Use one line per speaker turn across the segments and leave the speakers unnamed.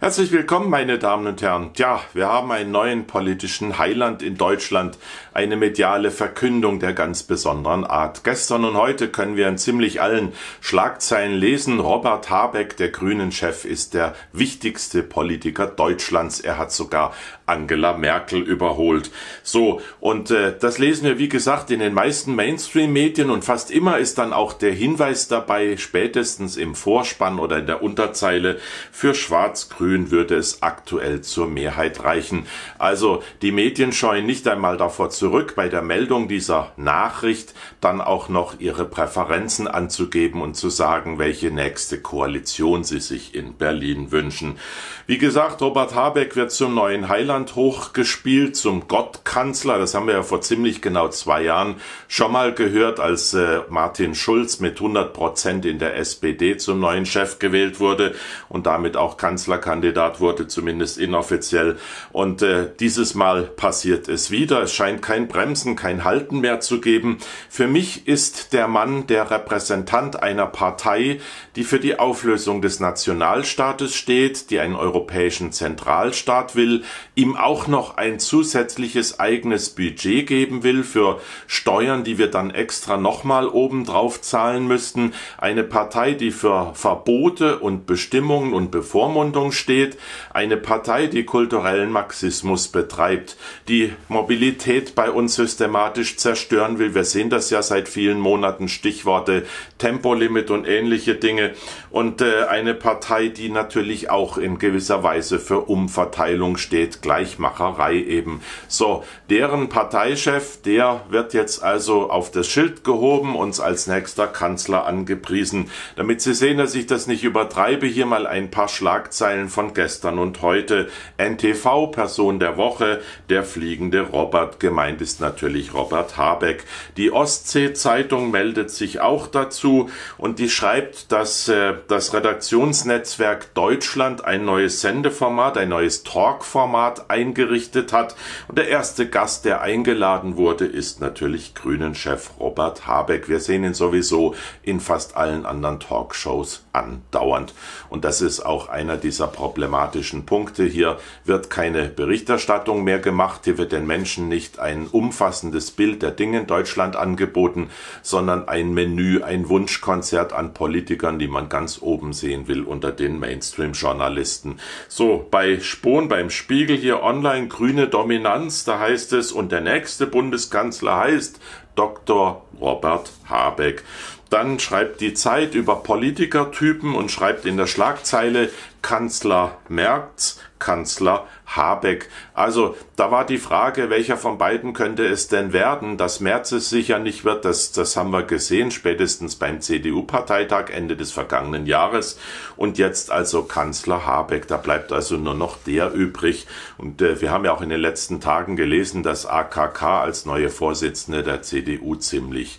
Herzlich willkommen, meine Damen und Herren. Tja, wir haben einen neuen politischen Heiland in Deutschland, eine mediale Verkündung der ganz besonderen Art. Gestern und heute können wir in ziemlich allen Schlagzeilen lesen, Robert Habeck, der Grünen-Chef, ist der wichtigste Politiker Deutschlands. Er hat sogar Angela Merkel überholt. So, und äh, das lesen wir, wie gesagt, in den meisten Mainstream-Medien und fast immer ist dann auch der Hinweis dabei, spätestens im Vorspann oder in der Unterzeile, für Schwarz-Grün Grün würde es aktuell zur Mehrheit reichen. Also die Medien scheuen nicht einmal davor zurück, bei der Meldung dieser Nachricht dann auch noch ihre Präferenzen anzugeben und zu sagen, welche nächste Koalition sie sich in Berlin wünschen. Wie gesagt, Robert Habeck wird zum neuen Heiland hochgespielt, zum Gottkanzler. Das haben wir ja vor ziemlich genau zwei Jahren schon mal gehört, als äh, Martin Schulz mit 100 Prozent in der SPD zum neuen Chef gewählt wurde und damit auch Kanzlerkandidat Kandidat wurde, zumindest inoffiziell. Und äh, dieses Mal passiert es wieder. Es scheint kein Bremsen, kein Halten mehr zu geben. Für mich ist der Mann der Repräsentant einer Partei, die für die Auflösung des Nationalstaates steht, die einen europäischen Zentralstaat will, ihm auch noch ein zusätzliches eigenes Budget geben will für Steuern, die wir dann extra nochmal obendrauf zahlen müssten. Eine Partei, die für Verbote und Bestimmungen und Bevormundung steht eine Partei, die kulturellen Marxismus betreibt, die Mobilität bei uns systematisch zerstören will. Wir sehen das ja seit vielen Monaten, Stichworte Tempolimit und ähnliche Dinge. Und äh, eine Partei, die natürlich auch in gewisser Weise für Umverteilung steht, Gleichmacherei eben. So, deren Parteichef, der wird jetzt also auf das Schild gehoben, uns als nächster Kanzler angepriesen. Damit Sie sehen, dass ich das nicht übertreibe, hier mal ein paar Schlagzeilen von gestern und heute. NTV Person der Woche, der fliegende Robert. Gemeint ist natürlich Robert Habeck. Die Ostsee Zeitung meldet sich auch dazu und die schreibt, dass äh, das Redaktionsnetzwerk Deutschland ein neues Sendeformat, ein neues Talkformat eingerichtet hat. Und der erste Gast, der eingeladen wurde, ist natürlich Grünen-Chef Robert Habeck. Wir sehen ihn sowieso in fast allen anderen Talkshows andauernd. Und das ist auch einer dieser problematischen Punkte. Hier wird keine Berichterstattung mehr gemacht. Hier wird den Menschen nicht ein umfassendes Bild der Dinge in Deutschland angeboten, sondern ein Menü, ein Wunschkonzert an Politikern, die man ganz oben sehen will unter den Mainstream-Journalisten. So, bei Spohn, beim Spiegel hier online, grüne Dominanz, da heißt es, und der nächste Bundeskanzler heißt Dr. Robert Habeck. Dann schreibt die Zeit über Politikertypen und schreibt in der Schlagzeile Kanzler Merz, Kanzler Habeck. Also da war die Frage, welcher von beiden könnte es denn werden? Dass Merz es sicher nicht wird, das, das haben wir gesehen, spätestens beim CDU-Parteitag Ende des vergangenen Jahres. Und jetzt also Kanzler Habeck. Da bleibt also nur noch der übrig. Und äh, wir haben ja auch in den letzten Tagen gelesen, dass AKK als neue Vorsitzende der CDU ziemlich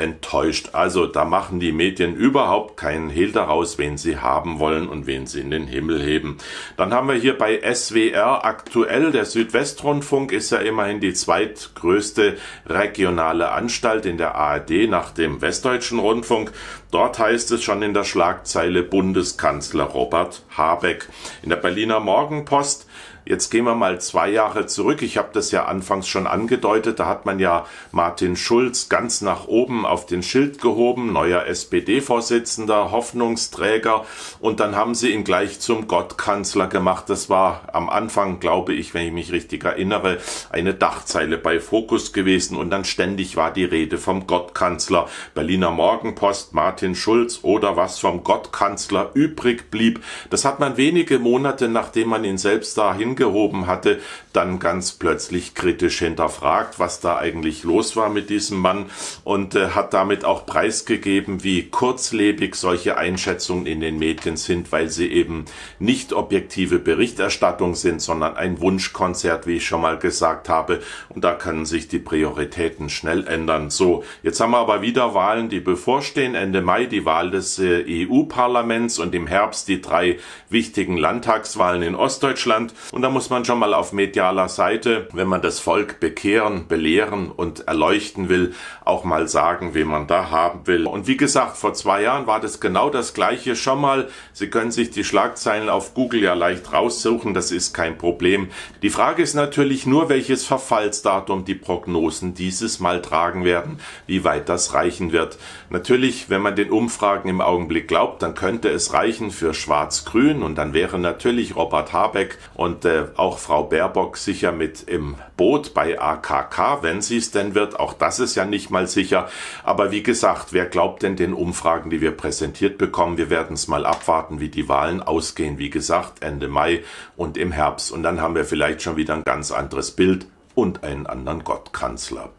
enttäuscht. Also da machen die Medien überhaupt keinen Hehl daraus, wen sie haben wollen und wen sie in den Himmel heben. Dann haben wir hier bei SWR aktuell, der Südwestrundfunk ist ja immerhin die zweitgrößte regionale Anstalt in der ARD nach dem Westdeutschen Rundfunk. Dort heißt es schon in der Schlagzeile Bundeskanzler Robert Habeck. In der Berliner Morgenpost Jetzt gehen wir mal zwei Jahre zurück. Ich habe das ja anfangs schon angedeutet. Da hat man ja Martin Schulz ganz nach oben auf den Schild gehoben, neuer SPD-Vorsitzender, Hoffnungsträger. Und dann haben sie ihn gleich zum Gottkanzler gemacht. Das war am Anfang, glaube ich, wenn ich mich richtig erinnere, eine Dachzeile bei Fokus gewesen. Und dann ständig war die Rede vom Gottkanzler. Berliner Morgenpost, Martin Schulz oder was vom Gottkanzler übrig blieb. Das hat man wenige Monate, nachdem man ihn selbst dahin angehoben hatte, dann ganz plötzlich kritisch hinterfragt, was da eigentlich los war mit diesem Mann und äh, hat damit auch preisgegeben, wie kurzlebig solche Einschätzungen in den Medien sind, weil sie eben nicht objektive Berichterstattung sind, sondern ein Wunschkonzert, wie ich schon mal gesagt habe. Und da können sich die Prioritäten schnell ändern. So, jetzt haben wir aber wieder Wahlen, die bevorstehen. Ende Mai die Wahl des äh, EU-Parlaments und im Herbst die drei wichtigen Landtagswahlen in Ostdeutschland. Und Und da muss man schon mal auf medialer Seite, wenn man das Volk bekehren, belehren und erleuchten will, auch mal sagen, wen man da haben will. Und wie gesagt, vor zwei Jahren war das genau das gleiche schon mal. Sie können sich die Schlagzeilen auf Google ja leicht raussuchen, das ist kein Problem. Die Frage ist natürlich nur, welches Verfallsdatum die Prognosen dieses Mal tragen werden, wie weit das reichen wird. Natürlich, wenn man den Umfragen im Augenblick glaubt, dann könnte es reichen für Schwarz-Grün und dann wäre natürlich Robert Habeck und äh, auch Frau Baerbock sicher mit im Boot bei AKK, wenn sie es denn wird. Auch das ist ja nicht mal sicher. Aber wie gesagt, wer glaubt denn den Umfragen, die wir präsentiert bekommen? Wir werden es mal abwarten, wie die Wahlen ausgehen. Wie gesagt, Ende Mai und im Herbst. Und dann haben wir vielleicht schon wieder ein ganz anderes Bild und einen anderen Gottkanzler.